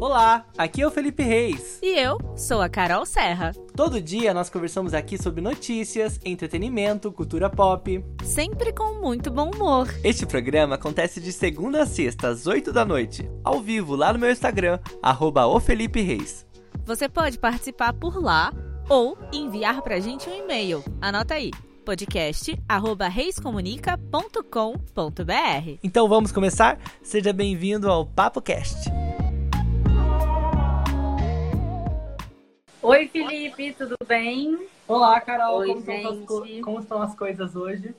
Olá, aqui é o Felipe Reis. E eu sou a Carol Serra. Todo dia nós conversamos aqui sobre notícias, entretenimento, cultura pop. Sempre com muito bom humor. Este programa acontece de segunda a sexta, às 8 da noite, ao vivo lá no meu Instagram, arroba o Felipe Reis. Você pode participar por lá ou enviar pra gente um e-mail. Anota aí podcast@reiscomunica.com.br. Então vamos começar? Seja bem-vindo ao Papo Cast. Oi, Felipe, tudo bem? Olá, Carol. Oi, como, gente. Estão as, como estão as coisas hoje?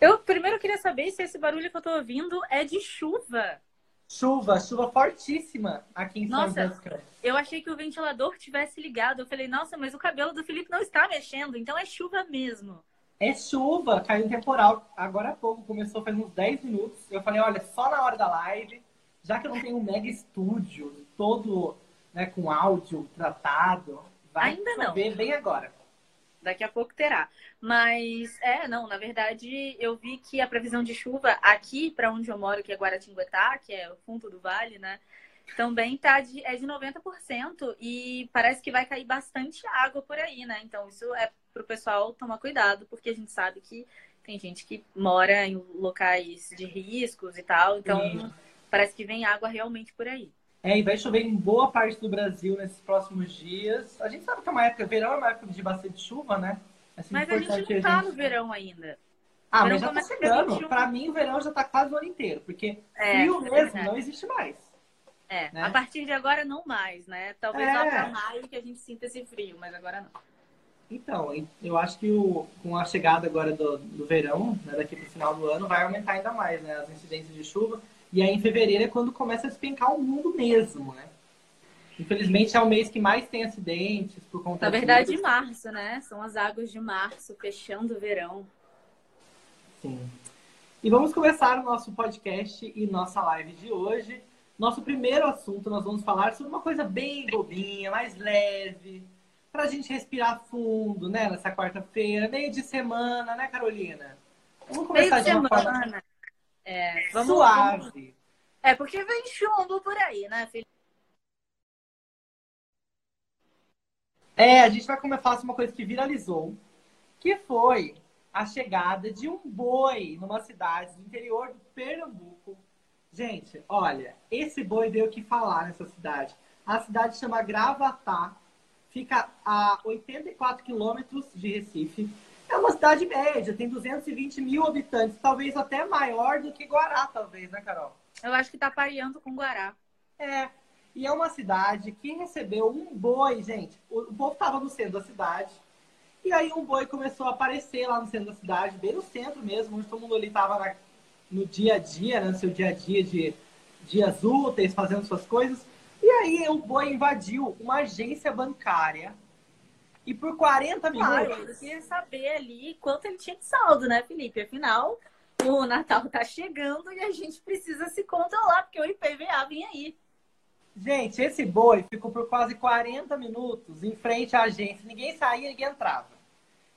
Eu primeiro queria saber se esse barulho que eu tô ouvindo é de chuva. Chuva, chuva fortíssima aqui em São Nossa. Dos Campos. Eu achei que o ventilador tivesse ligado. Eu falei, nossa, mas o cabelo do Felipe não está mexendo, então é chuva mesmo. É chuva, caiu um temporal. Agora há pouco, começou faz uns 10 minutos. Eu falei, olha, só na hora da live, já que eu não tenho um mega estúdio, todo né, com áudio tratado, vai Ainda não. chover bem agora. Daqui a pouco terá. Mas, é, não, na verdade, eu vi que a previsão de chuva aqui, para onde eu moro, que é Guaratinguetá, que é o fundo do vale, né? Também tá de, é de 90% e parece que vai cair bastante água por aí, né? Então, isso é pro pessoal tomar cuidado, porque a gente sabe que tem gente que mora em locais de riscos e tal, então Sim. parece que vem água realmente por aí. É, e vai chover em boa parte do Brasil nesses próximos dias. A gente sabe que é uma época, verão é uma época de bastante chuva, né? É Mas a gente não tá gente- no verão ainda. Ah, mas já tá chegando. 21. Pra mim, o verão já tá quase o ano inteiro, porque É, frio é mesmo não existe mais. É, né? a partir de agora não mais, né? Talvez É. lá pra maio que a gente sinta esse frio, mas agora não. Então, eu acho que o, com a chegada agora do, do verão, né, daqui pro final do ano, vai aumentar ainda mais né, as incidências de chuva. E aí em fevereiro é quando começa a despencar o mundo mesmo, né? Infelizmente é o mês que mais tem acidentes por conta Na verdade, disso. março, né? São as águas de março, fechando o verão. Sim. E vamos começar o nosso podcast e nossa live de hoje. Nosso primeiro assunto, nós vamos falar sobre uma coisa bem bobinha, mais leve, pra gente respirar fundo, né? Nessa quarta-feira, meio de semana, né, Carolina? Vamos Meio começar de de uma forma semana. É, vamos, vamos- suave. É, porque vem chumbo por aí, né, Felipe? É, a gente vai começar uma coisa que viralizou, que foi a chegada de um boi numa cidade do interior do Pernambuco. Gente, olha, esse boi deu o que falar nessa cidade. A cidade chama Gravatá, fica a 84 quilômetros de Recife. É uma cidade média, tem 220 mil habitantes, talvez até maior do que Guará, talvez, né, Carol? Eu acho que tá pareando com Guará. É. E é uma cidade que recebeu um boi, gente. O, o povo tava no centro da cidade. E aí um boi começou a aparecer lá no centro da cidade, bem no centro mesmo, onde todo mundo ali tava na- no dia a dia, né, no seu dia a dia de dias úteis, fazendo suas coisas. E aí o boi invadiu uma agência bancária. E por 40 Claro, minutos. eu queria saber ali quanto ele tinha de saldo, né, Felipe? Afinal, o Natal tá chegando e a gente precisa se controlar, porque o IPVA vem aí. Gente, esse boi ficou por quase 40 minutos em frente à agência. Ninguém saía, ninguém entrava.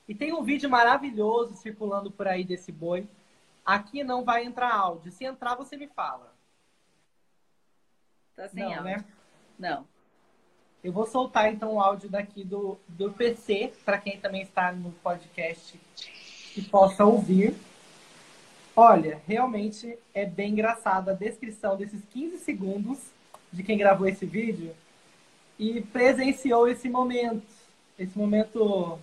E tem um vídeo maravilhoso circulando por aí desse boi. Aqui não vai entrar áudio. Se entrar, você me fala. Tá sem não, áudio. né? Não. Eu vou soltar então o áudio daqui do, do PC, para quem também está no podcast que possa ouvir. Olha, realmente é bem engraçada a descrição desses 15 segundos de quem gravou esse vídeo e presenciou esse momento. Esse momento,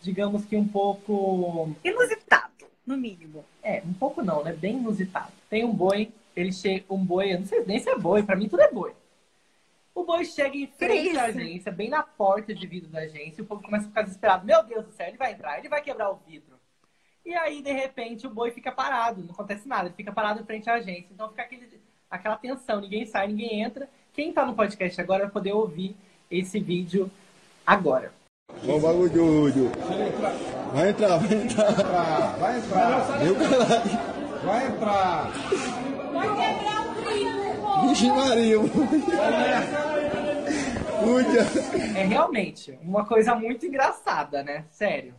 digamos que um pouco. Inusitado, no mínimo. É, um pouco não, né? Bem inusitado. Tem um boi, ele chega. Um boi, eu não sei nem se é boi, pra mim tudo é boi. O boi chega em frente à agência, bem na porta de vidro da agência, e o povo começa a ficar desesperado. Meu Deus do céu, ele vai entrar, ele vai quebrar o vidro. E aí, de repente, o boi fica parado, não acontece nada, ele fica parado em frente à agência. Então fica aquele, aquela tensão, ninguém sai, ninguém entra. Quem tá no podcast agora vai poder ouvir esse vídeo agora. Vamos bagulho. Vai entrar, vai entrar. Vai entrar, Deu calado. vai entrar. Vixe Maria. É realmente uma coisa muito engraçada, né? Sério.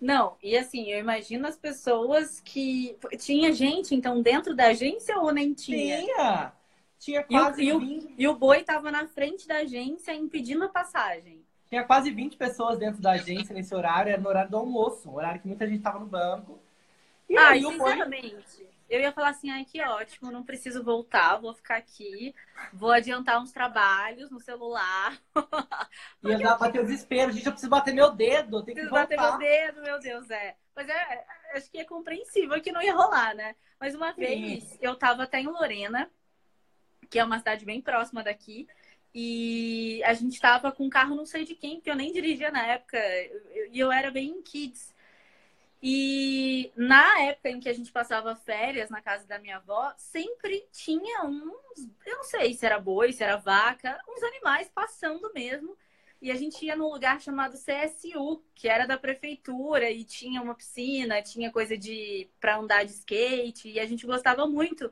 Não, e assim, eu imagino as pessoas que. Tinha gente, então, dentro da agência ou nem tinha? Tinha! Tinha E o- quase, e o- 20, E o boi tava na frente da agência impedindo a passagem. tinha quase 20 pessoas dentro da agência nesse horário, era no horário do almoço, um horário que muita gente tava no banco. E Ah, aí e o boi sinceramente, eu ia falar assim, ai, que ótimo, não preciso voltar, vou ficar aqui, vou adiantar uns trabalhos no celular, ia dar bater o desespero. Gente, eu preciso bater meu dedo, tenho que preciso bater meu voltar. dedo, meu Deus, é. Mas é, é, acho que é compreensível que não ia rolar, né? Mas uma Sim. vez, eu tava até em Lorena, que é uma cidade bem próxima daqui, e a gente tava com um carro não sei de quem, porque eu nem dirigia na época, e eu, eu era bem kids. E na época em que a gente passava férias na casa da minha avó, sempre tinha uns, eu não sei se era boi, se era vaca, uns animais passando mesmo. E a gente ia num lugar chamado CSU, que era da prefeitura e tinha uma piscina, tinha coisa de para andar de skate, e a gente gostava muito.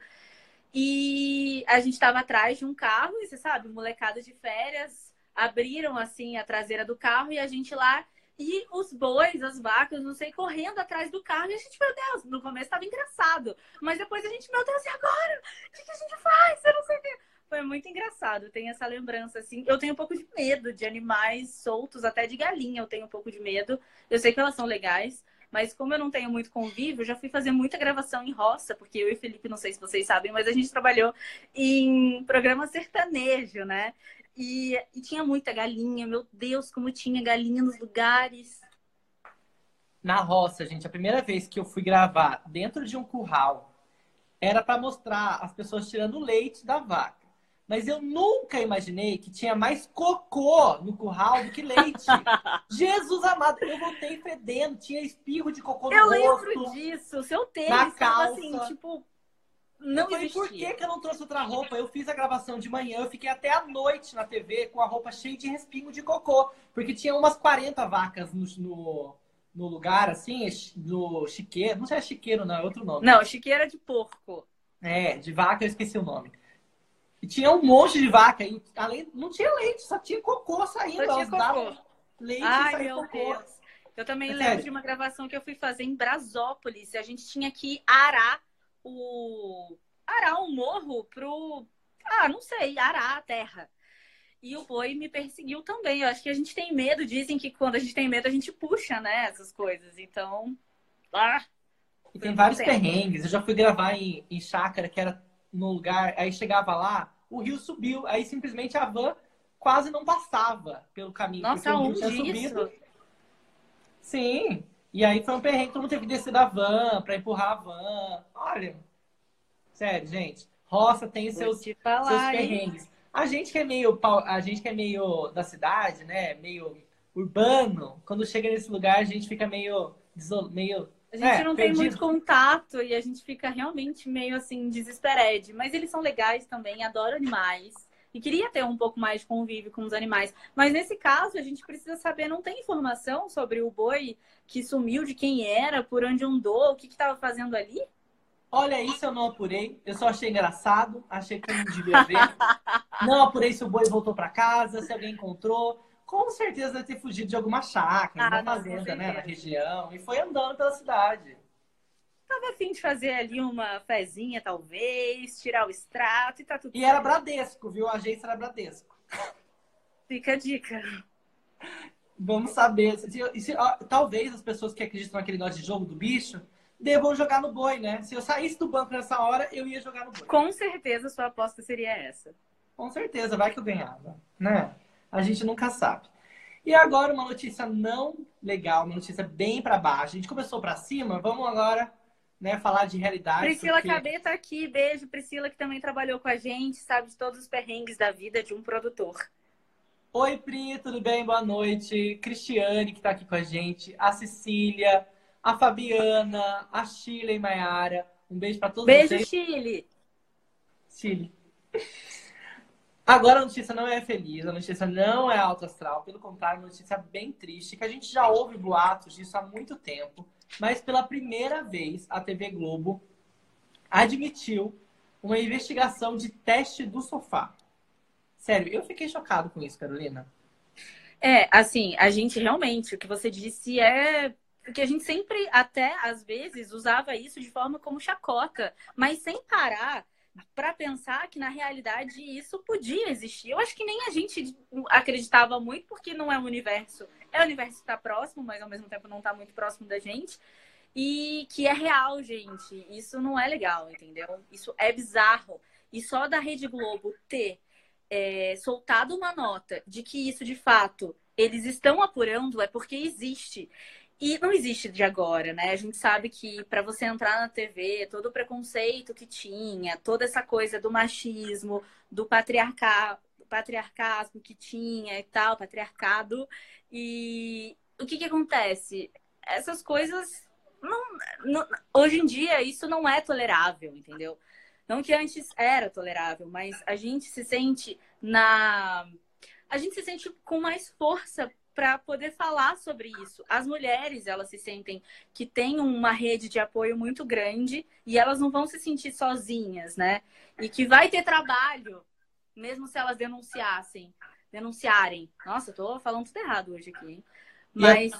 E a gente estava atrás de um carro, e você sabe, molecada de férias abriram assim a traseira do carro e a gente lá e os bois, as vacas, não sei, correndo atrás do carro. E a gente, meu Deus, no começo estava engraçado. Mas depois a gente, meu Deus, e agora? O que, que a gente faz? Eu não sei o quê. Foi muito engraçado. Tem essa lembrança, assim. Eu tenho um pouco de medo de animais soltos, até de galinha eu tenho um pouco de medo. Eu sei que elas são legais. Mas como eu não tenho muito convívio, já fui fazer muita gravação em roça, porque eu e Felipe, não sei se vocês sabem, mas a gente trabalhou em programa sertanejo, né? E, e tinha muita galinha, meu Deus, como tinha galinha nos lugares. Na roça, gente, a primeira vez que eu fui gravar dentro de um curral era para mostrar as pessoas tirando leite da vaca. Mas eu nunca imaginei que tinha mais cocô no curral do que leite. Jesus amado, eu voltei fedendo, tinha espirro de cocô no Eu rosto. lembro disso. Seu tênis estava assim, calça. Eu não falei, por que, que eu não trouxe outra roupa? Eu fiz a gravação de manhã, eu fiquei até a noite na TV com a roupa cheia de respingo de cocô. Porque tinha umas 40 vacas no, no, no lugar, assim, no chiqueiro. Não sei se é chiqueiro, não, é outro nome. Não, chiqueira de porco. É, de vaca eu esqueci o nome. E tinha um monte de vaca. E além, não tinha leite, só tinha cocô saindo. Só tinha cocô. leite e Ai, meu cocô. Deus. Eu também É lembro sério. de uma gravação que eu fui fazer em Brasópolis. A gente tinha que arar o. arar o morro pro. Ah, não sei, arar a terra. E o boi me perseguiu também. Eu acho que a gente tem medo. Dizem que quando a gente tem medo, a gente puxa, né? Essas coisas. Então. Ah, E tem vários tempo. perrengues. Eu já fui gravar em, em chácara, que era num lugar, aí chegava lá, o rio subiu, aí simplesmente a van quase não passava pelo caminho. nossa, onde subido. isso? Sim. E aí foi um perrengue, todo mundo teve que descer da van pra empurrar a van. Olha, sério, gente. Roça tem seus, te seus falar, hein? perrengues. A gente que é meio a gente que é meio da cidade, né? Meio urbano, quando chega nesse lugar a gente fica meio meio A gente É, não tem perdido. muito contato e a gente fica realmente meio assim, desesperado. Mas eles são legais também, adoro animais. E queria ter um pouco mais de convívio com os animais. Mas nesse caso, a gente precisa saber, não tem informação sobre o boi que sumiu, de quem era, por onde andou, o que estava fazendo ali? Olha, isso eu não apurei. Eu só achei engraçado. Achei que eu não devia ver. não apurei se o boi voltou pra casa, se alguém encontrou. Com certeza deve ter fugido de alguma chácara, Ah, uma não, com fazenda, né? Na região. E foi andando pela cidade. Tava a fim de fazer ali uma fezinha, talvez, tirar o extrato e tá tudo E era. Bradesco, viu? A agência era Bradesco. Fica a dica. Vamos saber. Se- se- se- ó, talvez as pessoas que acreditam naquele negócio de jogo do bicho devam jogar no boi, né? Se eu saísse do banco nessa hora, eu ia jogar no boi. Com certeza, sua aposta seria essa. Com certeza, vai que eu ganhava, né? A gente nunca sabe. E agora uma notícia não legal, uma notícia bem pra baixo. A gente começou pra cima, vamos agora, né, falar de realidade. Priscila porque- tá aqui. Beijo, Priscila, que também trabalhou com a gente, sabe de todos os perrengues da vida de um produtor. Oi, Pri, tudo bem? Boa noite. Cristiane, que tá aqui com a gente, a Cecília, a Fabiana, a Sheila e Maiara. Um beijo pra todos Beijo, vocês. Chile. Chile. Agora a notícia não é feliz, a notícia não é alto astral, pelo contrário, uma notícia bem triste, que a gente já ouve boatos disso há muito tempo, mas pela primeira vez a TV Globo admitiu uma investigação de teste do sofá. Sério, eu fiquei chocado com isso, Carolina. É, assim, a gente realmente, o que você disse é. Porque a gente sempre, até às vezes, usava isso de forma como chacota, mas sem parar para pensar que na realidade isso podia existir. Eu acho que nem a gente acreditava muito, porque não é um universo. É um universo que está próximo, mas ao mesmo tempo não está muito próximo da gente. E que é real, gente. Isso não é legal, entendeu? Isso é bizarro. E só da Rede Globo ter é, soltado uma nota de que isso de fato eles estão apurando é porque existe. E não existe de agora, né? A gente sabe que para você entrar na TV, todo o preconceito que tinha, toda essa coisa do machismo, do patriarca, patriarcasmo que tinha e tal, patriarcado. E o que que acontece? Essas coisas não, não, hoje em dia isso não é tolerável, entendeu? Não que antes era tolerável, mas a gente se sente na a gente se sente com mais força para poder falar sobre isso. As mulheres, elas se sentem que tem uma rede de apoio muito grande e elas não vão se sentir sozinhas, né? E que vai ter trabalho, mesmo se elas denunciassem, denunciarem. Nossa, eu tô falando tudo errado hoje aqui, hein? Mas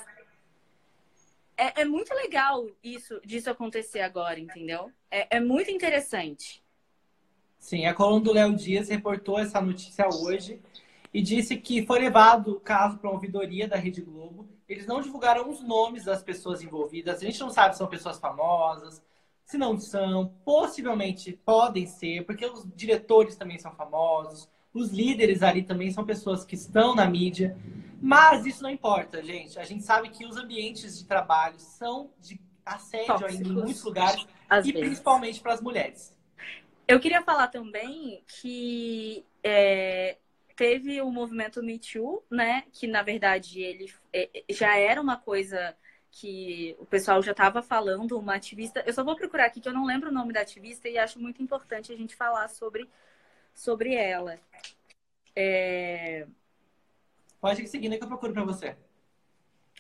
é, é, muito legal isso disso acontecer agora, entendeu? É, é muito interessante. Sim, a coluna do Léo Dias reportou essa notícia hoje e disse que foi levado o caso para uma ouvidoria da Rede Globo. Eles não divulgaram os nomes das pessoas envolvidas. A gente não sabe se são pessoas famosas, se não são. Possivelmente podem ser, porque os diretores também são famosos. Os líderes ali também são pessoas que estão na mídia. Mas isso não importa, gente. A gente sabe que os ambientes de trabalho são de assédio ainda em muitos lugares. Às e vezes. principalmente para as mulheres. Eu queria falar também que é, teve o movimento Me Too, né? Que na verdade ele é, é, já era uma coisa que o pessoal já estava falando, uma ativista. Eu só vou procurar aqui que eu não lembro o nome da ativista e acho muito importante a gente falar sobre, sobre ela. É... Pode ir seguindo que eu procuro para você.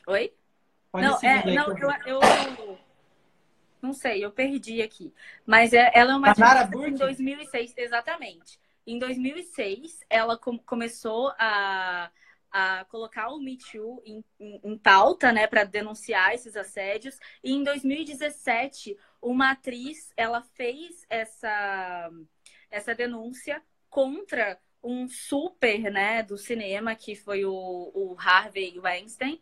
Oi? Pode não, é, não eu, eu, eu, não sei, eu perdi aqui. Mas é, ela é uma ativista em 2006, exatamente. Em 2006, ela com começou a, a colocar o Me Too em, em, em pauta, né, para denunciar esses assédios. E em 2017, uma atriz, ela fez essa, essa denúncia contra um super, né, do cinema, que foi o, o Harvey Weinstein,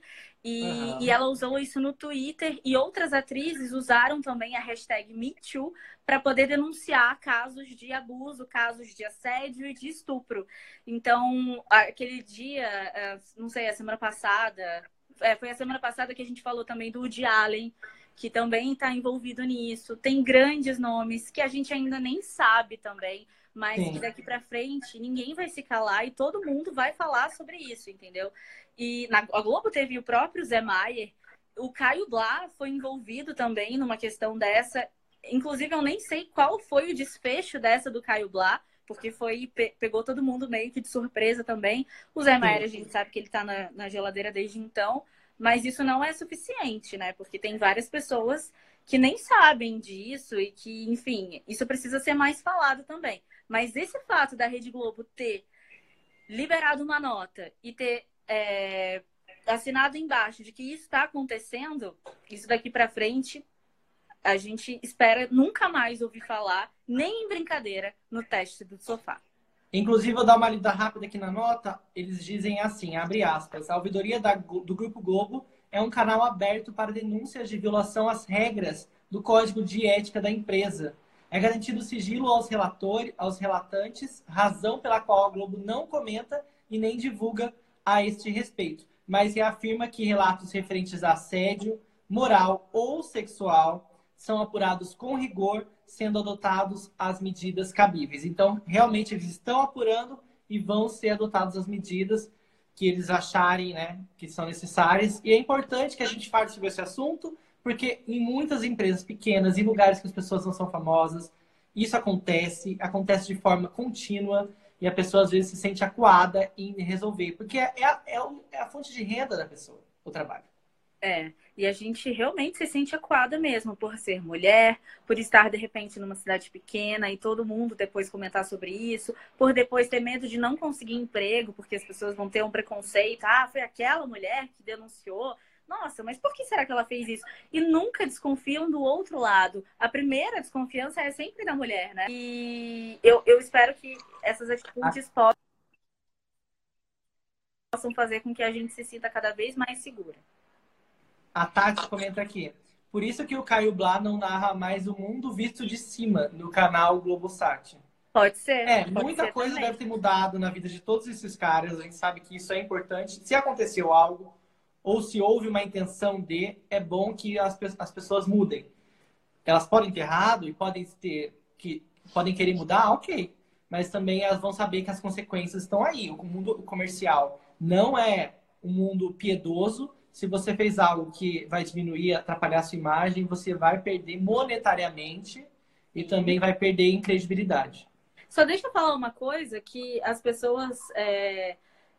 e, uhum. e, ela usou isso no Twitter e outras atrizes usaram também a hashtag MeToo para poder denunciar casos de abuso, casos de assédio e de estupro. Então, aquele dia, é, não sei, a semana passada, é, foi a semana passada que a gente falou também do Woody Allen, que também está envolvido nisso. Tem grandes nomes que a gente ainda nem sabe também, mas Sim. que daqui para frente ninguém vai se calar e todo mundo vai falar sobre isso, entendeu? E na, a Globo teve o próprio Zé Maier, o Caio Blá foi envolvido também numa questão dessa. Inclusive, eu nem sei qual foi o desfecho dessa do Caio Blá, porque foi pegou todo mundo meio que de surpresa também. O Zé Maier, a gente sabe que ele está na, na geladeira desde então, mas isso não é suficiente, né? Porque tem várias pessoas que nem sabem disso e que, enfim, isso precisa ser mais falado também. Mas esse fato da Rede Globo ter liberado uma nota e ter é, assinado embaixo de que isso está acontecendo, isso daqui para frente, a gente espera nunca mais ouvir falar, nem em brincadeira, no teste do sofá. Inclusive, vou dar uma lida rápida aqui na nota. Eles dizem assim, abre aspas, a ouvidoria da, do Grupo Globo é um canal aberto para denúncias de violação às regras do Código de Ética da empresa. É garantido sigilo aos, relator, aos relatantes, razão pela qual a Globo não comenta e nem divulga a este respeito, mas reafirma que relatos referentes a assédio moral ou sexual são apurados com rigor, sendo adotados as medidas cabíveis. Então, realmente, eles estão apurando e vão ser adotadas as medidas que eles acharem né, que são necessárias. E é importante que a gente fale sobre esse assunto, porque em muitas empresas pequenas, em lugares que as pessoas não são famosas, isso acontece, acontece de forma contínua e a pessoa às vezes se sente acuada em resolver, porque é, é, é, é a fonte de renda da pessoa, o trabalho. É, e a gente realmente se sente acuada mesmo por ser mulher, por estar de repente numa cidade pequena e todo mundo depois comentar sobre isso, por depois ter medo de não conseguir emprego, porque as pessoas vão ter um preconceito. Ah, foi aquela mulher que denunciou. Nossa, mas por que será que ela fez isso? E nunca desconfiam do outro lado. A primeira desconfiança é sempre da mulher, né? E eu, eu espero que essas atitudes possam fazer com que a gente se sinta cada vez mais segura. A Tati comenta aqui. Por isso que o Caio Blá não narra mais o mundo visto de cima no canal Globosat. Pode ser. É, pode muita ser coisa também. deve ter mudado na vida de todos esses caras. A gente sabe que isso é importante. Se aconteceu algo, ou se houve uma intenção de, é bom que as, as pessoas mudem. Elas podem ter errado e podem ter que podem querer mudar, ok. Mas também elas vão saber que as consequências estão aí. O mundo comercial não é um mundo piedoso. Se você fez algo que vai diminuir, atrapalhar a sua imagem, você vai perder monetariamente e também vai perder em credibilidade. Só deixa eu falar uma coisa que as pessoas é,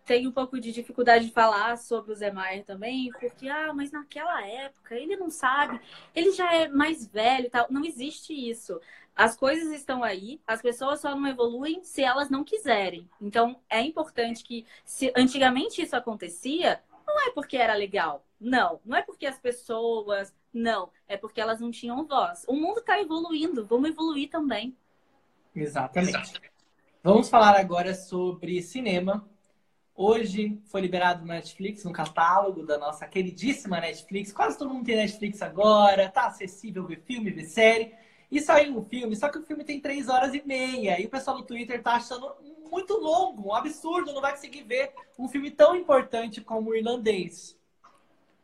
têm um pouco de dificuldade de falar sobre o Zé Maier também, porque, ah, mas naquela época ele não sabe, ele já é mais velho e tal. Não existe isso. As coisas estão aí, as pessoas só não evoluem se elas não quiserem. Então, é importante que, se antigamente isso acontecia, não é porque era legal. Não, não é porque as pessoas. Não, é porque elas não tinham voz. O mundo está evoluindo, vamos evoluir também. Exatamente. Vamos falar agora sobre cinema. Hoje foi liberado no Netflix, no catálogo da nossa queridíssima Netflix. Quase todo mundo tem Netflix agora, tá acessível ver filme, ver série. E saiu um filme, só que o filme tem três horas e meia. E o pessoal do Twitter tá achando muito longo, um absurdo, não vai conseguir ver um filme tão importante como o irlandês.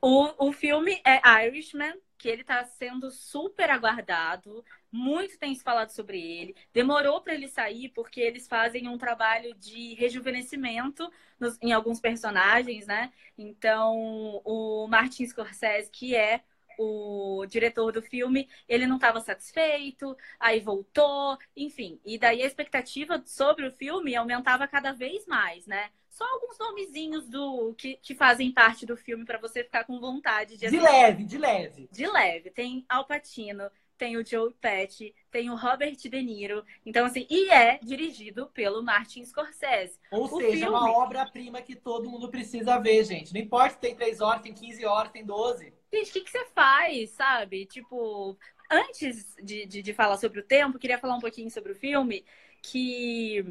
O, o filme é Irishman, que ele tá sendo super aguardado. Muito tem se falado sobre ele. Demorou para ele sair porque eles fazem um trabalho de rejuvenescimento nos- em alguns personagens, né? Então, o Martin Scorsese, que é o diretor do filme, ele não estava satisfeito, aí voltou, enfim. E daí a expectativa sobre o filme aumentava cada vez mais, né? Só alguns nomezinhos do que, que fazem parte do filme para você ficar com vontade de De assistir. leve, de leve. De leve. Tem Al Pacino, tem o Joe Pesci, tem o Robert De Niro. Então, assim, e é dirigido pelo Martin Scorsese. Ou O seja, é uma filme- obra-prima que todo mundo precisa ver, gente. Não importa se tem três horas, tem 15 horas, tem 12. Gente, o que, que você faz, sabe? Tipo, antes de, de, de falar sobre o tempo, queria falar um pouquinho sobre o filme, que.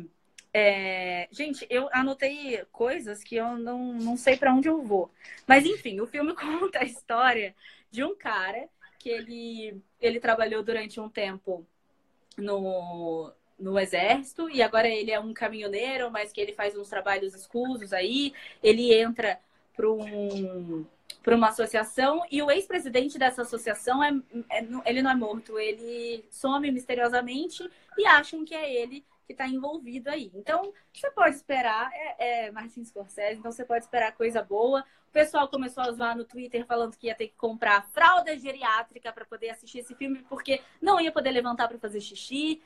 é, Gente, eu anotei coisas que eu não, não sei para onde eu vou. Mas, enfim, o filme conta a história de um cara que ele, ele trabalhou durante um tempo no, no exército e agora ele é um caminhoneiro, mas que ele faz uns trabalhos escusos aí. Ele entra para um, para uma associação e o ex-presidente dessa associação é, é- ele não é morto, ele some misteriosamente e acham que é ele que está envolvido aí. Então, você pode esperar, é, é Martin Scorsese, então você pode esperar coisa boa. O pessoal começou a zoar no Twitter falando que ia ter que comprar fralda geriátrica para poder assistir esse filme, porque não ia poder levantar para fazer xixi.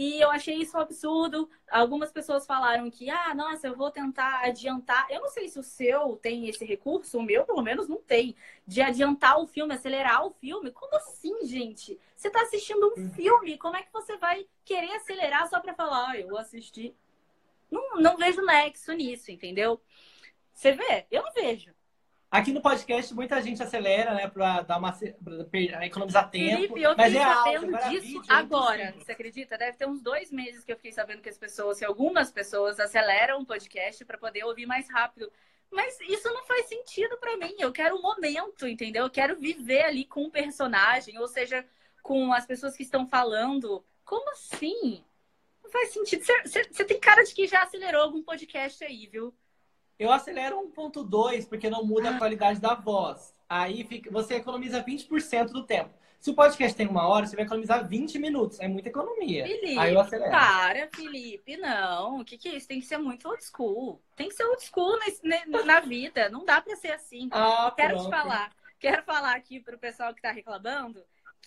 E eu achei isso um absurdo. Algumas pessoas falaram que, ah, nossa, eu vou tentar adiantar. Eu não sei se o seu tem esse recurso, o meu, pelo menos, não tem. De adiantar o filme, acelerar o filme. Como assim, gente? Você tá assistindo um filme, como é que você vai querer acelerar só pra falar, ah, eu assisti? Não, não vejo nexo nisso, entendeu? Você vê? Eu não vejo. Aqui no podcast, muita gente acelera, né, pra, dar uma, pra economizar tempo. Felipe, eu fiquei é sabendo agora disso vídeo, é agora. Você acredita? Deve ter uns dois meses que eu fiquei sabendo que as pessoas, que algumas pessoas aceleram o podcast para poder ouvir mais rápido. Mas isso não faz sentido para mim. Eu quero o momento, entendeu? Eu quero viver ali com o personagem, ou seja, com as pessoas que estão falando. Como assim? Não faz sentido. Você tem cara de que já acelerou algum podcast aí, viu? Eu acelero 1.2 porque não muda a qualidade da voz. Aí fica- você economiza 20% do tempo. Se o podcast tem uma hora, você vai economizar 20 minutos. É muita economia. Felipe, Aí eu acelero. para, Felipe. Não, o que, que é isso? Tem que ser muito old school. Tem que ser old school ne- na vida. Não dá pra ser assim. Ah, Quero te pronto. falar. Quero falar aqui pro pessoal que tá reclamando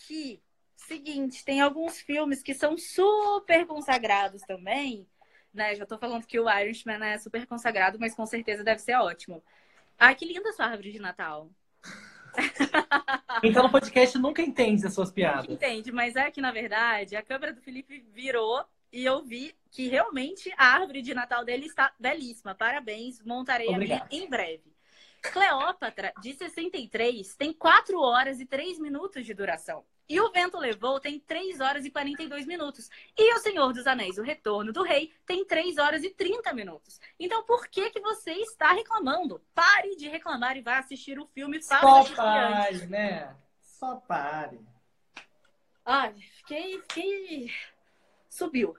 que, seguinte, tem alguns filmes que são super consagrados também. Né? Já tô falando que o Irishman é super consagrado, mas com certeza deve ser ótimo. Ai, que linda sua árvore de Natal. Então no podcast nunca entende as suas piadas. Entende, mas é que, na verdade, a câmera do Felipe virou e eu vi que realmente a árvore de Natal dele está belíssima. Parabéns, montarei a minha Obrigado. em breve. Cleópatra, de 63, tem 4 horas e 3 minutos de duração. E O Vento Levou tem 3 horas e 42 minutos. E O Senhor dos Anéis, O Retorno do Rei, tem 3 horas e 30 minutos. Então, por que que você está reclamando? Pare de reclamar e vá assistir o filme para Só pare, né? Só pare. Ai, fiquei, fiquei... Subiu.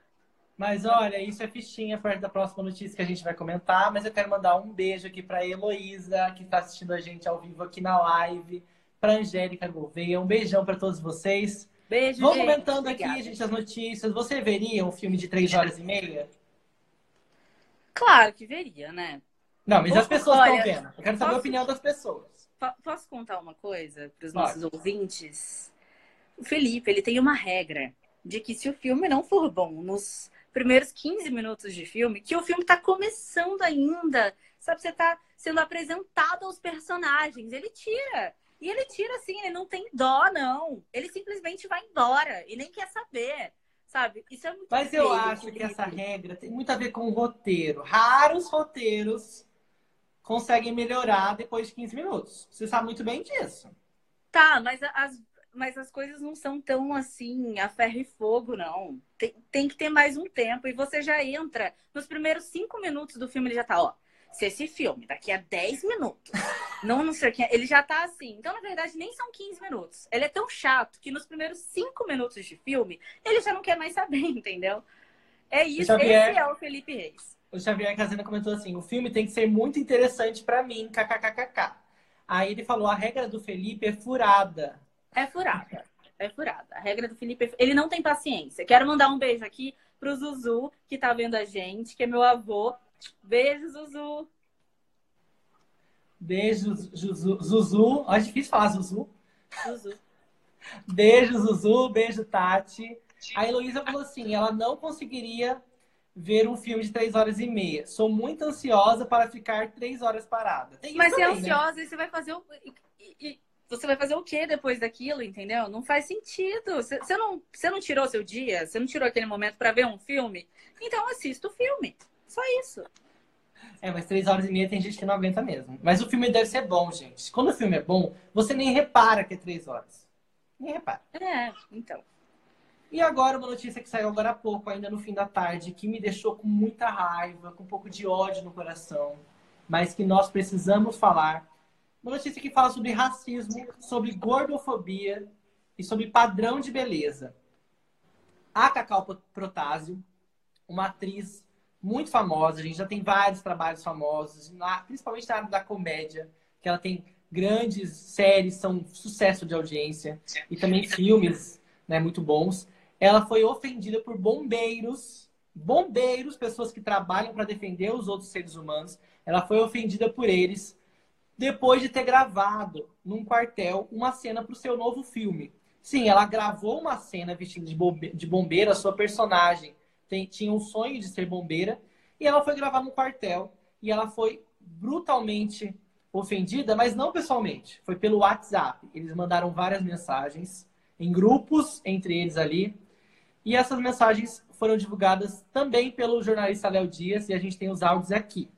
Mas olha, isso é fichinha perto da próxima notícia que a gente vai comentar. Mas eu quero mandar um beijo aqui pra Heloísa, que está assistindo a gente ao vivo aqui na live. Pra Angélica Gouveia. Um beijão pra todos vocês. Beijo, Vamos gente. comentando Obrigada. aqui, gente, as notícias. Você veria um filme de três horas e meia? Claro que veria, né? Não, mas as pessoas estão vendo. Eu quero saber a posso- opinião das pessoas. Po- Posso contar uma coisa para os nossos ouvintes? O Felipe, ele tem uma regra de que se o filme não for bom nos primeiros 15 minutos de filme, que o filme tá começando ainda, sabe? Você tá sendo apresentado aos personagens, ele tira. E ele tira assim, ele não tem dó, não. Ele simplesmente vai embora e nem quer saber, sabe? Isso é muito Mas eu acho que essa regra tem muito a ver com o roteiro. Raros roteiros conseguem melhorar depois de 15 minutos. Você sabe muito bem disso. Tá, mas as, mas as coisas não são tão assim, a ferro e fogo, não. Tem, tem que ter mais um tempo. E você já entra, nos primeiros cinco minutos do filme, ele já tá, ó. Se esse filme daqui a 10 minutos, não, não sei o que, ele já tá assim. Então, na verdade, nem são 15 minutos. Ele é tão chato que nos primeiros cinco minutos de filme, ele já não quer mais saber, entendeu? É isso, Xavier. esse é o Felipe Reis. O Xavier Casina comentou assim: o filme tem que ser muito interessante pra mim, kkkk. Aí ele falou: a regra do Felipe é furada. É furada. É furada. A regra do Felipe, é- ele não tem paciência. Quero mandar um beijo aqui pro Zuzu, que tá vendo a gente, que é meu avô. Beijo, Zuzu. Beijo, Zuzu. Zuzu. Ó, é difícil falar Zuzu. Zuzu. Beijo, Zuzu. Beijo, Tati. A Heloísa falou assim: ela não conseguiria ver um filme de três horas e meia. Sou muito ansiosa para ficar três horas parada. Tem Mas você é também, né? ansiosa e você vai fazer o. e- e- Você vai fazer o que depois daquilo, entendeu? Não faz sentido. Você não, você não tirou seu dia, você não tirou aquele momento pra ver um filme? Então assista o filme. Só isso. É, mas três horas e meia tem gente que não aguenta mesmo. Mas o filme deve ser bom, gente. Quando o filme é bom, você nem repara que é três horas. Nem repara. É, então. E agora, uma notícia que saiu agora há pouco, ainda no fim da tarde, que me deixou com muita raiva, com um pouco de ódio no coração, mas que nós precisamos falar. Uma notícia que fala sobre racismo, sobre gordofobia e sobre padrão de beleza. A Cacau Protásio, uma atriz muito famosa, a gente já tem vários trabalhos famosos, principalmente na área da comédia, que ela tem grandes séries, são sucesso de audiência, e também filmes né, muito bons. Ela foi ofendida por bombeiros, bombeiros, pessoas que trabalham para defender os outros seres humanos. Ela foi ofendida por eles depois de ter gravado num quartel uma cena para o seu novo filme. Sim, ela gravou uma cena vestida de bombe- de bombeira, a sua personagem tem- tinha um sonho de ser bombeira, e ela foi gravar no quartel, e ela foi brutalmente ofendida, mas não pessoalmente, foi pelo WhatsApp. Eles mandaram várias mensagens em grupos entre eles ali, e essas mensagens foram divulgadas também pelo jornalista Léo Dias, e a gente tem os áudios aqui.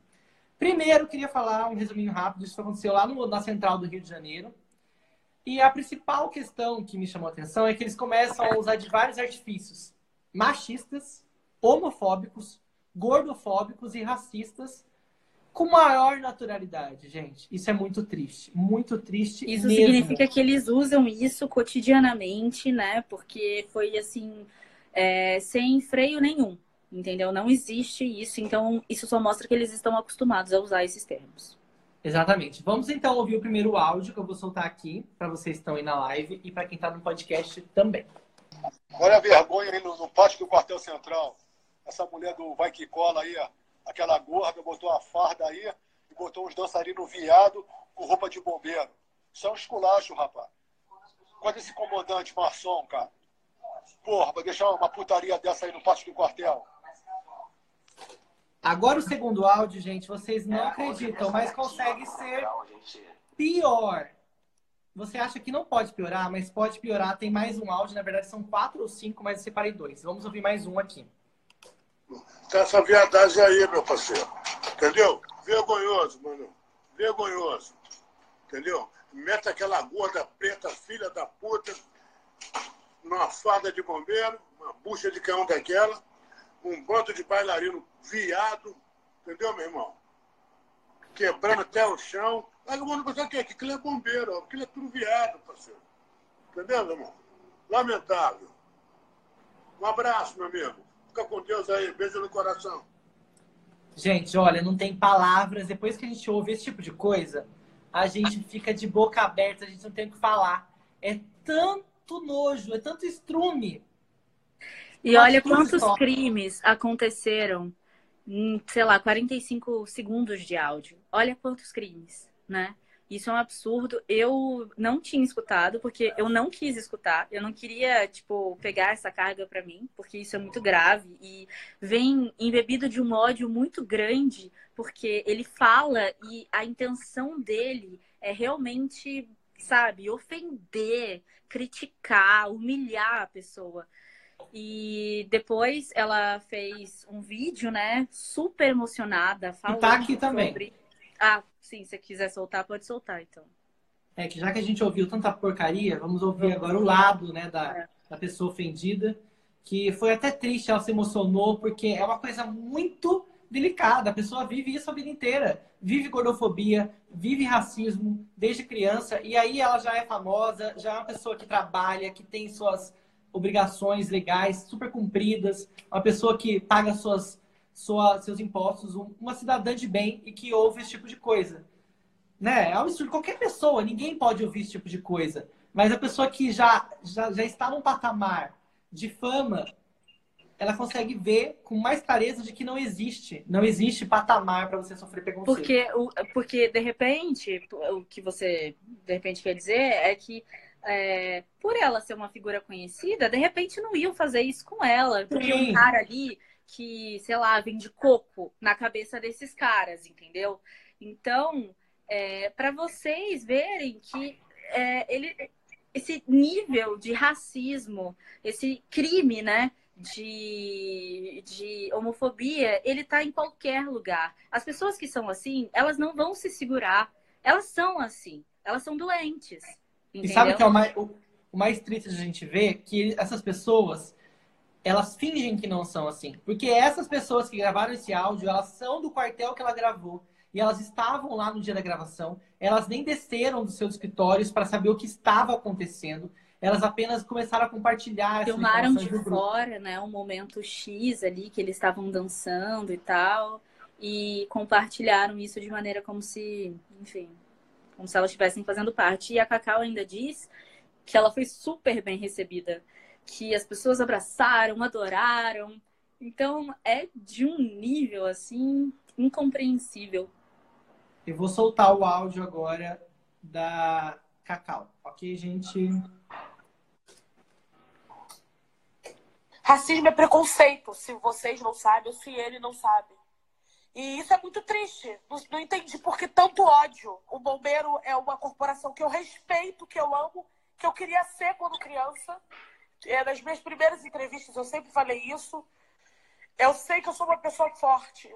Primeiro, queria falar um resuminho rápido, isso aconteceu lá no- na central do Rio de Janeiro. E a principal questão que me chamou a atenção é que eles começam a usar de vários artifícios machistas, homofóbicos, gordofóbicos e racistas com maior naturalidade, gente. Isso é muito triste, muito triste Isso mesmo. significa que eles usam isso cotidianamente, né? Porque foi assim, é, sem freio nenhum, entendeu? Não existe isso, então isso só mostra que eles estão acostumados a usar esses termos. Exatamente. Vamos então ouvir o primeiro áudio que eu vou soltar aqui para vocês que estão aí na live e para quem está no podcast também. Olha a vergonha aí no, no pátio do quartel central. Essa mulher do vai que cola aí, ó, aquela gorda, botou uma farda aí e botou uns dançarinos viado com roupa de bombeiro. Isso é um esculacho, rapaz. Quando esse comandante Marçom, cara, porra, vai deixar uma putaria dessa aí no pátio do quartel. Agora o segundo áudio, gente, vocês não acreditam, mas consegue ser pior. Você acha que não pode piorar, mas pode piorar. Tem mais um áudio, na verdade são quatro ou cinco, mas eu separei dois. Vamos ouvir mais um aqui. Tá essa viadagem aí, meu parceiro. Entendeu? Vergonhoso, mano. vergonhoso. Entendeu? Mete aquela gorda preta, filha da puta, numa farda de bombeiro, uma bucha de cão daquela, um bando de bailarino viado, entendeu, meu irmão? Quebrando até o chão. Aí o mundo pensou que aquilo é bombeiro, ó, aquilo é tudo viado, parceiro. Entendeu, meu irmão? Lamentável. Um abraço, meu amigo. Fica com Deus aí. Beijo no coração. Gente, olha, não tem palavras. Depois que a gente ouve esse tipo de coisa, a gente fica de boca aberta, a gente não tem o que falar. É tanto nojo, é tanto estrume. E olha quantos só. crimes aconteceram sei lá, 45 segundos de áudio. Olha quantos crimes, né? Isso é um absurdo. Eu não tinha escutado, porque eu não quis escutar. Eu não queria, tipo, pegar essa carga pra mim, porque isso é muito grave. E vem embebido de um ódio muito grande, porque ele fala e a intenção dele é realmente, sabe, ofender, criticar, humilhar a pessoa. E depois ela fez um vídeo, né, super emocionada, falando tá aqui também. sobre... Ah, sim, se você quiser soltar, pode soltar, então. É que já que a gente ouviu tanta porcaria, vamos ouvir agora o lado, né, da, É. da pessoa ofendida. Que foi até triste, ela se emocionou, porque é uma coisa muito delicada. A pessoa vive isso a vida inteira. Vive gordofobia, vive racismo desde criança. E aí ela já é famosa, já é uma pessoa que trabalha, que tem suas obrigações legais super cumpridas, uma pessoa que paga suas, sua, seus impostos, um- uma cidadã de bem e que ouve esse tipo de coisa. Né? É um absurdo. Qualquer pessoa, ninguém pode ouvir esse tipo de coisa. Mas a pessoa que já, já, já está num patamar de fama, ela consegue ver com mais clareza de que não existe. Não existe patamar para você sofrer preconceito. Porque, porque, de repente, o que você de repente quer dizer é que é, por ela ser uma figura conhecida, de repente não iam fazer isso com ela. Porque um cara ali que, sei lá, vende coco na cabeça desses caras, entendeu? Então, é, para vocês verem que é, ele, esse nível de racismo, esse crime, né? De, de homofobia, ele tá em qualquer lugar. As pessoas que são assim, elas não vão se segurar. Elas são assim. Elas são doentes. E Entendeu? sabe o que é o mais, o, o mais triste de a gente ver? Que essas pessoas, elas fingem que não são assim. Porque essas pessoas que gravaram esse áudio, elas são do quartel que ela gravou. E elas estavam lá no dia da gravação. Elas nem desceram dos seus escritórios para saber o que estava acontecendo. Elas apenas começaram a compartilhar Filmaram de fora, né? Um momento X ali que eles estavam dançando e tal. E compartilharam isso de maneira como se, enfim, como se elas estivessem fazendo parte. E a Cacau ainda diz que ela foi super bem recebida, que as pessoas abraçaram, adoraram. Então é de um nível assim incompreensível. Eu vou soltar o áudio agora da Cacau. Ok, gente? Racismo é preconceito, se vocês não sabem ou se ele não sabe. E isso é muito triste. Não, não entendi por que tanto ódio. O Bombeiro é uma corporação que eu respeito, que eu amo, que eu queria ser quando criança. É, nas minhas primeiras entrevistas eu sempre falei isso. Eu sei que eu sou uma pessoa forte,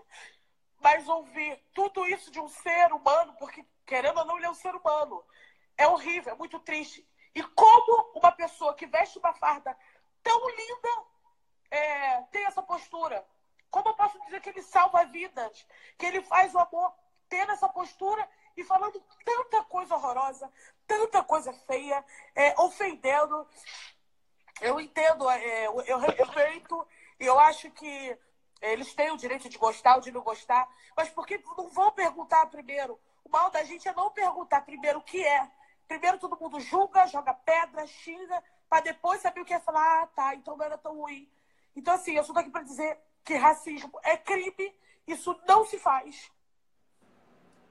mas ouvir tudo isso de um ser humano, porque querendo ou não, ele é um ser humano, é horrível, é muito triste. E como uma pessoa que veste uma farda tão linda é, tem essa postura? Como eu posso dizer que ele salva vidas, que ele faz o amor tendo essa postura e falando tanta coisa horrorosa, tanta coisa feia, é, ofendendo? Eu entendo, é, eu, eu respeito, e eu acho que eles têm o direito de gostar ou de não gostar, mas por que não vão perguntar primeiro? O mal da gente é não perguntar primeiro o que é. Primeiro todo mundo julga, joga pedra, xinga, para depois saber o que é falar, ah, tá, então não era tão ruim. Então, assim, eu só tô aqui para dizer que racismo é crime, isso não se faz.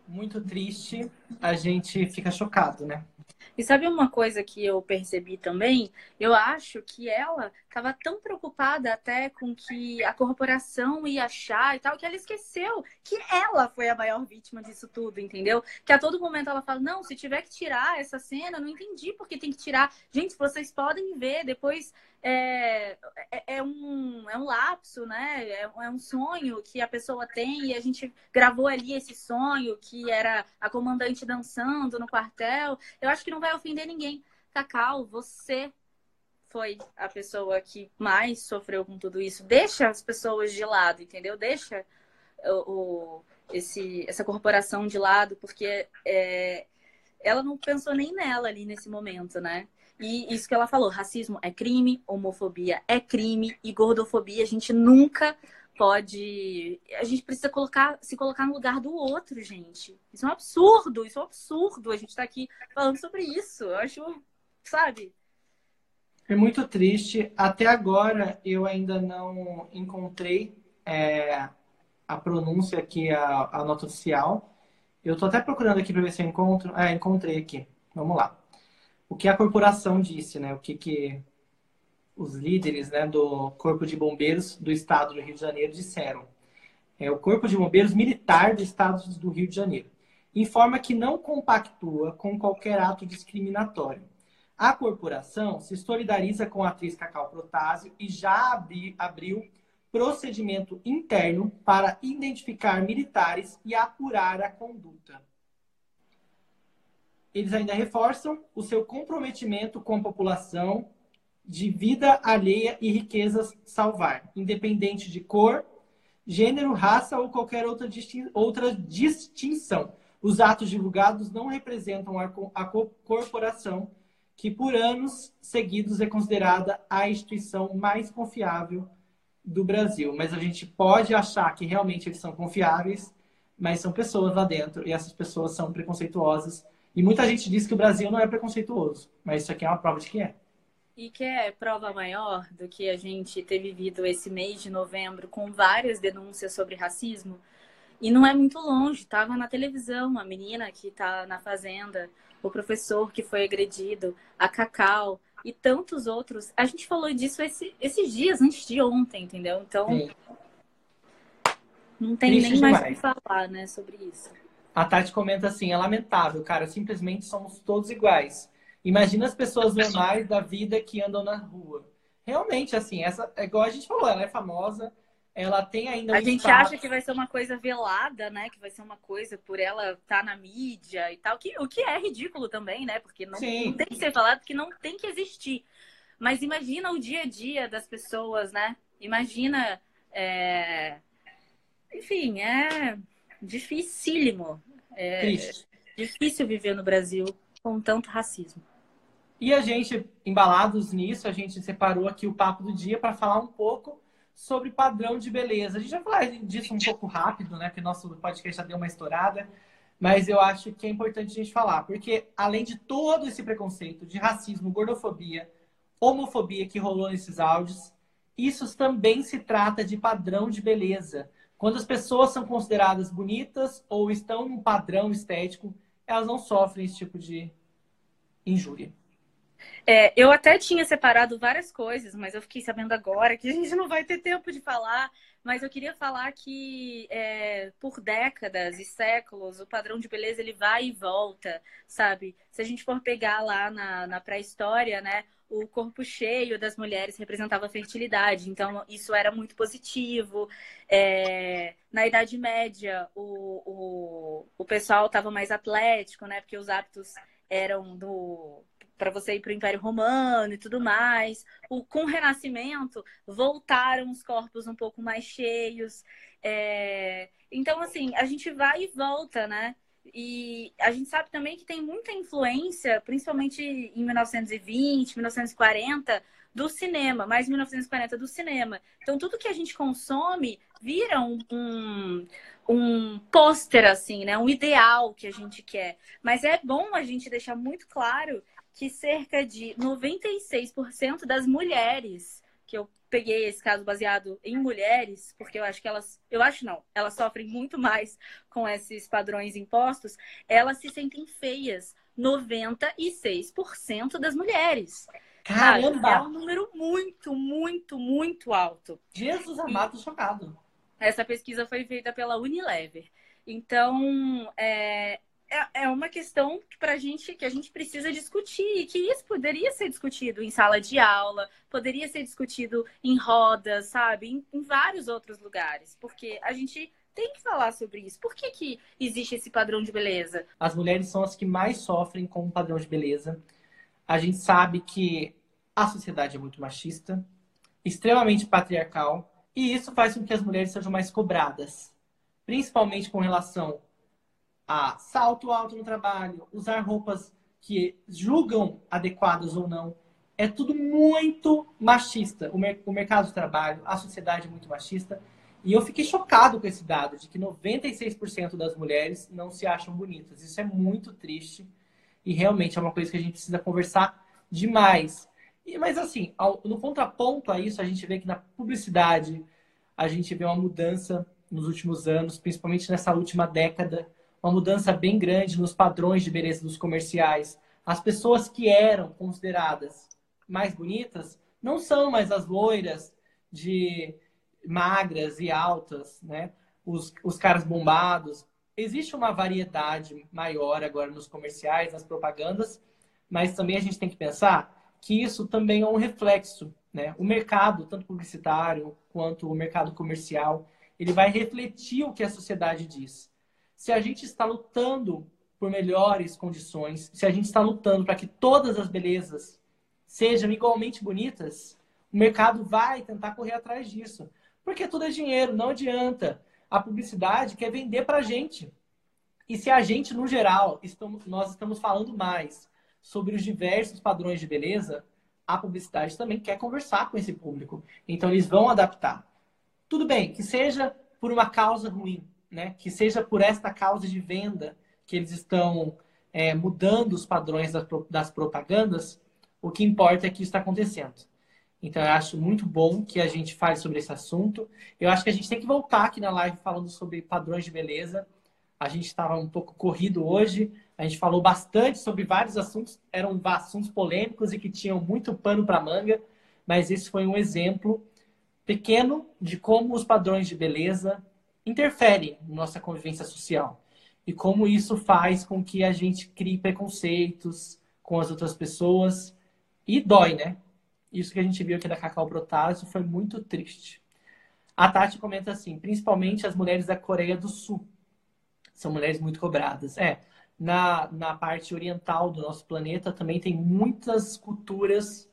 Muito triste. A gente fica chocado, né? E sabe uma coisa que eu percebi também? Eu acho que ela estava tão preocupada até com que a corporação ia achar e tal, que ela esqueceu que ela foi a maior vítima disso tudo, entendeu? Que a todo momento ela fala: não, se tiver que tirar essa cena, não entendi por que tem que tirar. Gente, vocês podem ver, depois é, é, é, um, é um lapso, né? É, é, um sonho que a pessoa tem e a gente gravou ali esse sonho que era a comandante dançando no quartel. Eu acho que não vai ofender ninguém. Cacau, você foi a pessoa que mais sofreu com tudo isso. Deixa as pessoas de lado, entendeu? Deixa o, o esse, essa corporação de lado, porque é, ela não pensou nem nela ali nesse momento, né? E isso que ela falou, racismo é crime, homofobia é crime e gordofobia a gente nunca pode. A gente precisa colocar, se colocar no lugar do outro, gente. Isso é um absurdo, isso é um absurdo. A gente tá aqui falando sobre isso. Eu acho, sabe? É muito triste. Até agora eu ainda não encontrei é, a pronúncia aqui, a, a nota oficial. Eu tô até procurando aqui para ver se eu encontro. Ah, encontrei aqui. Vamos lá o que a corporação disse, né? O que, que os líderes né, do Corpo de Bombeiros do Estado do Rio de Janeiro disseram. É, o Corpo de Bombeiros Militar do Estado do Rio de Janeiro informa que não compactua com qualquer ato discriminatório. A corporação se solidariza com a atriz Cacau Protásio e já abri, abriu procedimento interno para identificar militares e apurar a conduta eles ainda reforçam o seu comprometimento com a população de vida alheia e riquezas salvar, independente de cor, gênero, raça ou qualquer outra, outra distinção. Os atos divulgados não representam a, a corporação que por anos seguidos é considerada a instituição mais confiável do Brasil. Mas a gente pode achar que realmente eles são confiáveis, mas são pessoas lá dentro e essas pessoas são preconceituosas e muita gente diz que o Brasil não é preconceituoso, mas isso aqui é uma prova de que é. E que é prova maior do que a gente ter vivido esse mês de novembro com várias denúncias sobre racismo. E não é muito longe, estava na televisão a menina que está na fazenda, o professor que foi agredido, a Cacau e tantos outros. A gente falou disso esse, esses dias, antes de ontem, entendeu? Então, Sim. não tem Triste nem mais o que falar né, sobre isso. A Tati comenta assim: é lamentável, cara, simplesmente somos todos iguais. Imagina as pessoas normais da vida que andam na rua. Realmente, assim, essa, é igual a gente falou, ela é famosa, ela tem ainda um A gente status. acha que vai ser uma coisa velada, né? Que vai ser uma coisa por ela estar tá na mídia e tal, que, o que é ridículo também, né? Porque não, não tem que ser falado, que não tem que existir. Mas imagina o dia a dia das pessoas, né? Imagina. É... Enfim, é dificílimo. É Triste. difícil viver no Brasil com tanto racismo. E a gente, embalados nisso, a gente separou aqui o papo do dia para falar um pouco sobre padrão de beleza. A gente vai falar disso um pouco rápido, né? Porque nosso podcast já deu uma estourada. Mas eu acho que é importante a gente falar, porque além de todo esse preconceito de racismo, gordofobia, homofobia que rolou nesses áudios, isso também se trata de padrão de beleza. Quando as pessoas são consideradas bonitas ou estão num padrão estético, elas não sofrem esse tipo de injúria. É, eu até tinha separado várias coisas, mas eu fiquei sabendo agora que a gente não vai ter tempo de falar. Mas eu queria falar que é, por décadas e séculos o padrão de beleza ele vai e volta, sabe? Se a gente for pegar lá na, na pré-história, né? o corpo cheio das mulheres representava fertilidade, então isso era muito positivo. É, na Idade Média, o, o, o pessoal estava mais atlético, né? Porque os hábitos eram do para você ir para o Império Romano e tudo mais. O, com o Renascimento, voltaram os corpos um pouco mais cheios. É, então, assim, a gente vai e volta, né? E a gente sabe também que tem muita influência, principalmente em 1920, 1940, do cinema, mais 1940 do cinema. Então, tudo que a gente consome vira um, um, um pôster, assim, né? Um ideal que a gente quer. Mas é bom a gente deixar muito claro que cerca de 96% das mulheres que eu peguei esse caso baseado em mulheres, porque eu acho que elas, eu acho não, elas sofrem muito mais com esses padrões impostos, elas se sentem feias. 96% das mulheres. Caramba! É um número muito, muito, muito alto. Jesus amado, e chocado. Essa pesquisa foi feita pela Unilever. Então, é, é, é uma questão que pra gente que a gente precisa discutir e que isso poderia ser discutido em sala de aula, poderia ser discutido em rodas, sabe, em, em vários outros lugares, porque a gente tem que falar sobre isso. Por que, que existe esse padrão de beleza? As mulheres são as que mais sofrem com o padrão de beleza. A gente sabe que a sociedade é muito machista, extremamente patriarcal, e isso faz com que as mulheres sejam mais cobradas, principalmente com relação a salto alto no trabalho, usar roupas que julgam adequadas ou não. É tudo muito machista. O, mer o mercado de trabalho, a sociedade é muito machista. E eu fiquei chocado com esse dado de que 96% das mulheres não se acham bonitas. Isso é muito triste e realmente é uma coisa que a gente precisa conversar demais. E, mas assim, ao, no contraponto a isso, a gente vê que na publicidade a gente vê uma mudança nos últimos anos, principalmente nessa última década, uma mudança bem grande nos padrões de beleza dos comerciais. As pessoas que eram consideradas mais bonitas não são mais as loiras de magras e altas, né? Os, os caras bombados. Existe uma variedade maior agora nos comerciais, nas propagandas, mas também a gente tem que pensar que isso também é um reflexo, né? O mercado, tanto publicitário quanto o mercado comercial, ele vai refletir o que a sociedade diz. Se a gente está lutando por melhores condições, se a gente está lutando para que todas as belezas sejam igualmente bonitas, o mercado vai tentar correr atrás disso. Porque tudo é dinheiro, não adianta. A publicidade quer vender para a gente. E se a gente, no geral, estamos, nós estamos falando mais sobre os diversos padrões de beleza, a publicidade também quer conversar com esse público. Então, eles vão adaptar. Tudo bem, que seja por uma causa ruim, né? que seja por esta causa de venda que eles estão é, mudando os padrões das, das propagandas, o que importa é que isso está acontecendo. Então, eu acho muito bom que a gente fale sobre esse assunto. Eu acho que a gente tem que voltar aqui na live falando sobre padrões de beleza. A gente estava um pouco corrido hoje. A gente falou bastante sobre vários assuntos. Eram assuntos polêmicos e que tinham muito pano para manga. Mas esse foi um exemplo pequeno de como os padrões de beleza interferem na nossa convivência social. E como isso faz com que a gente crie preconceitos com as outras pessoas. E dói, né? Isso que a gente viu aqui da Cacau Protásio foi muito triste. A Tati comenta assim, principalmente as mulheres da Coreia do Sul. São mulheres muito cobradas. É, na, na parte oriental do nosso planeta também tem muitas culturas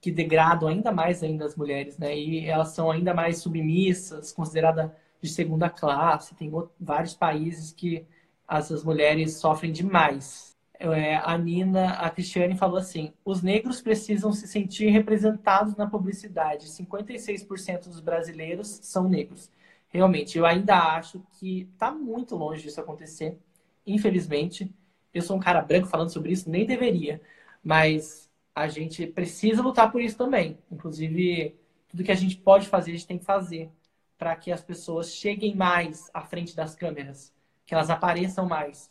que degradam ainda mais ainda as mulheres, né? E elas são ainda mais submissas, consideradas de segunda classe. Tem vários países que essas mulheres sofrem demais é, a Nina, a Cristiane falou assim: os negros precisam se sentir representados na publicidade. 56% dos brasileiros são negros. Realmente, eu ainda acho que está muito longe disso acontecer. Infelizmente, eu sou um cara branco falando sobre isso, nem deveria. Mas a gente precisa lutar por isso também. Inclusive, tudo que a gente pode fazer, a gente tem que fazer para que as pessoas cheguem mais à frente das câmeras, que elas apareçam mais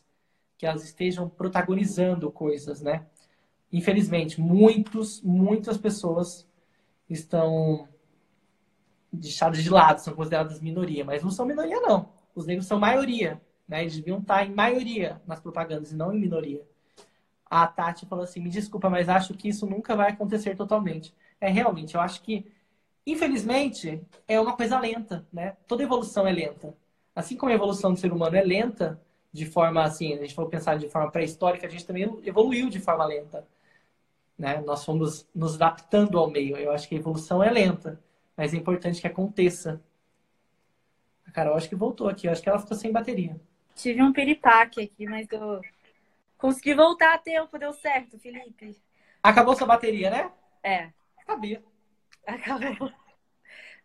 que elas estejam protagonizando coisas, né? Infelizmente, muitos, muitas pessoas estão deixadas de lado, são consideradas minoria, mas não são minoria não. Os negros são maioria, né? Eles deviam estar em maioria nas propagandas e não em minoria. A Tati falou assim: "Me desculpa, mas acho que isso nunca vai acontecer totalmente". É realmente, eu acho que infelizmente é uma coisa lenta, né? Toda evolução é lenta. Assim como a evolução do ser humano é lenta, de forma assim, a gente for pensar de forma pré-histórica, a gente também evoluiu de forma lenta. Né? Nós fomos nos adaptando ao meio. Eu acho que a evolução é lenta, mas é importante que aconteça. A Carol acho que voltou aqui, eu acho que ela ficou sem bateria. Tive um piripaque aqui, mas eu consegui voltar a tempo, deu certo, Felipe. Acabou sua bateria, né? É. Sabia. Acabou.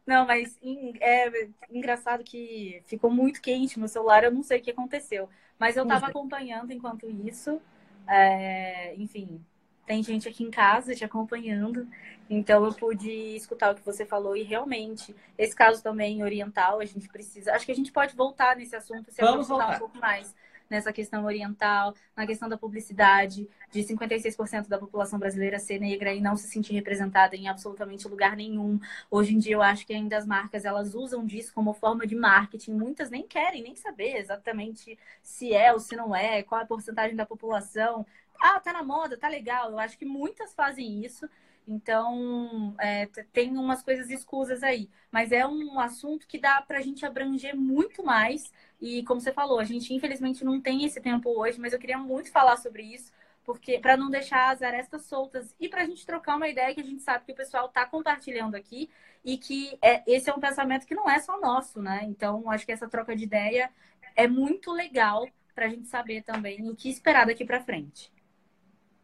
Não, mas é engraçado que ficou muito quente meu celular, eu não sei o que aconteceu. Mas eu estava acompanhando enquanto isso. É, enfim, tem gente aqui em casa te acompanhando, então eu pude escutar o que você falou e realmente, esse caso também oriental, a gente precisa. Acho que a gente pode voltar nesse assunto se Vamos voltar um pouco mais. Nessa questão oriental, na questão da publicidade, de 56% da população brasileira ser negra e não se sentir representada em absolutamente lugar nenhum. Hoje em dia eu acho que ainda as marcas elas usam disso como forma de marketing. Muitas nem querem nem saber exatamente se é ou se não é, qual a porcentagem da população. Ah, tá na moda, tá legal. Eu acho que muitas fazem isso. Então, é, tem umas coisas escusas aí. Mas é um assunto que dá para a gente abranger muito mais. E, como você falou, a gente infelizmente não tem esse tempo hoje, mas eu queria muito falar sobre isso, porque para não deixar as arestas soltas e para a gente trocar uma ideia que a gente sabe que o pessoal está compartilhando aqui e que é, esse é um pensamento que não é só nosso, né? Então, acho que essa troca de ideia é muito legal para a gente saber também o que esperar daqui para frente.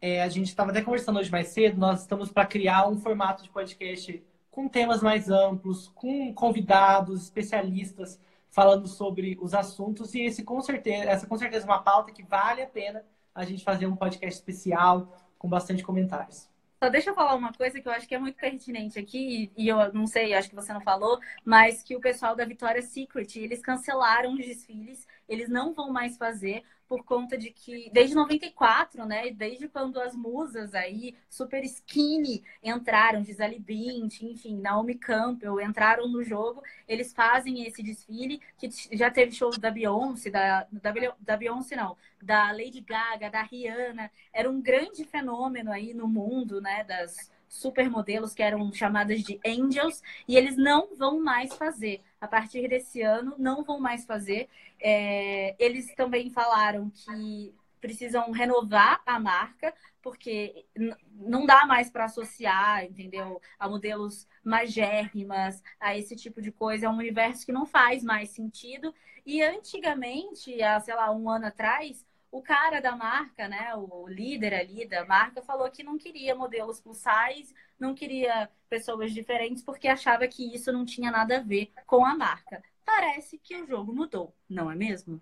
É, a gente estava até conversando hoje mais cedo, nós estamos para criar um formato de podcast com temas mais amplos, com convidados, especialistas falando sobre os assuntos e esse com certeza, essa com certeza é uma pauta que vale a pena a gente fazer um podcast especial com bastante comentários. Só deixa eu falar uma coisa que eu acho que é muito pertinente aqui, e eu não sei, acho que você não falou, mas que o pessoal da Victoria's Secret, eles cancelaram os desfiles, eles não vão mais fazer, por conta de que, desde 94, né? Desde quando as musas aí, super skinny, entraram, Gisele Bündchen, enfim, Naomi Campbell, entraram no jogo, eles fazem esse desfile, que já teve shows da Beyoncé, da, da, da Beyoncé não, da Lady Gaga, da Rihanna, era um grande fenômeno aí no mundo, né? Das supermodelos que eram chamadas de angels e eles não vão mais fazer. A partir desse ano, não vão mais fazer. É, eles também falaram que precisam renovar a marca, porque não dá mais para associar, entendeu? A modelos magérrimas, a esse tipo de coisa. É um universo que não faz mais sentido. E antigamente, há, sei lá, um ano atrás, o cara da marca, né, o líder ali da marca, falou que não queria modelos plus size, não queria pessoas diferentes, porque achava que isso não tinha nada a ver com a marca. Parece que o jogo mudou, não é mesmo?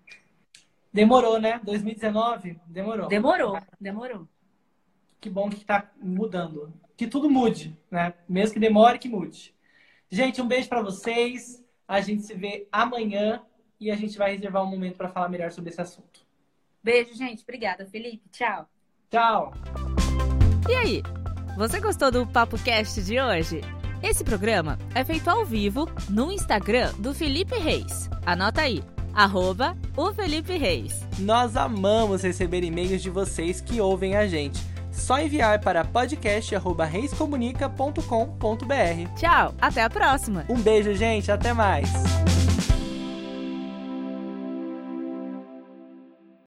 Demorou, né? 2019? Demorou. Demorou, demorou. Que bom que está mudando. Que tudo mude, né? Mesmo que demore, que mude. Gente, um beijo para vocês. A gente se vê amanhã e a gente vai reservar um momento para falar melhor sobre esse assunto. Beijo, gente. Obrigada, Felipe. Tchau. Tchau. E aí? Você gostou do Papo Cast de hoje? Esse programa é feito ao vivo no Instagram do Felipe Reis. Anota aí, arroba o Felipe Reis. Nós amamos receber e-mails de vocês que ouvem a gente. Só enviar para podcast.reiscomunica.com.br. Tchau, até a próxima. Um beijo, gente, até mais.